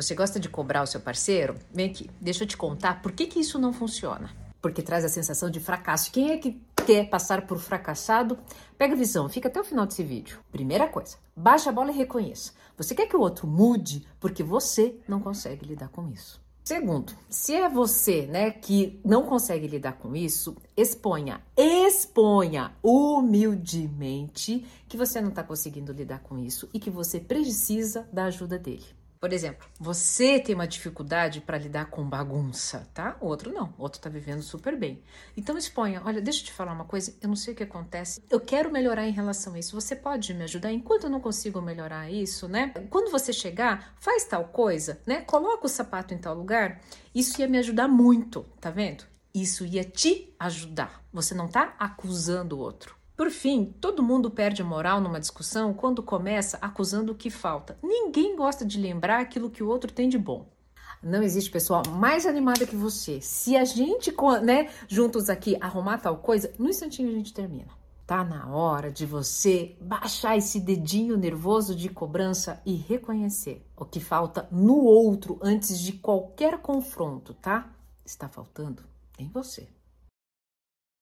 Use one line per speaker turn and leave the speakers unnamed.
Você gosta de cobrar o seu parceiro? Vem aqui, deixa eu te contar por que, que isso não funciona. Porque traz a sensação de fracasso. Quem é que quer passar por fracassado? Pega visão, fica até o final desse vídeo. Primeira coisa, baixa a bola e reconheça. Você quer que o outro mude porque você não consegue lidar com isso. Segundo, se é você, né, que não consegue lidar com isso, exponha, exponha humildemente que você não está conseguindo lidar com isso e que você precisa da ajuda dele. Por exemplo, você tem uma dificuldade para lidar com bagunça, tá? O outro não, o outro está vivendo super bem. Então exponha, olha, deixa eu te falar uma coisa, eu não sei o que acontece, eu quero melhorar em relação a isso. Você pode me ajudar enquanto eu não consigo melhorar isso, né? Quando você chegar, faz tal coisa, né? Coloca o sapato em tal lugar. Isso ia me ajudar muito, tá vendo? Isso ia te ajudar. Você não tá acusando o outro. Por fim, todo mundo perde a moral numa discussão quando começa acusando o que falta. Ninguém gosta de lembrar aquilo que o outro tem de bom. Não existe pessoa mais animada que você. Se a gente, né, juntos aqui arrumar tal coisa, no instantinho a gente termina. Tá na hora de você baixar esse dedinho nervoso de cobrança e reconhecer o que falta no outro antes de qualquer confronto, tá? Está faltando em você.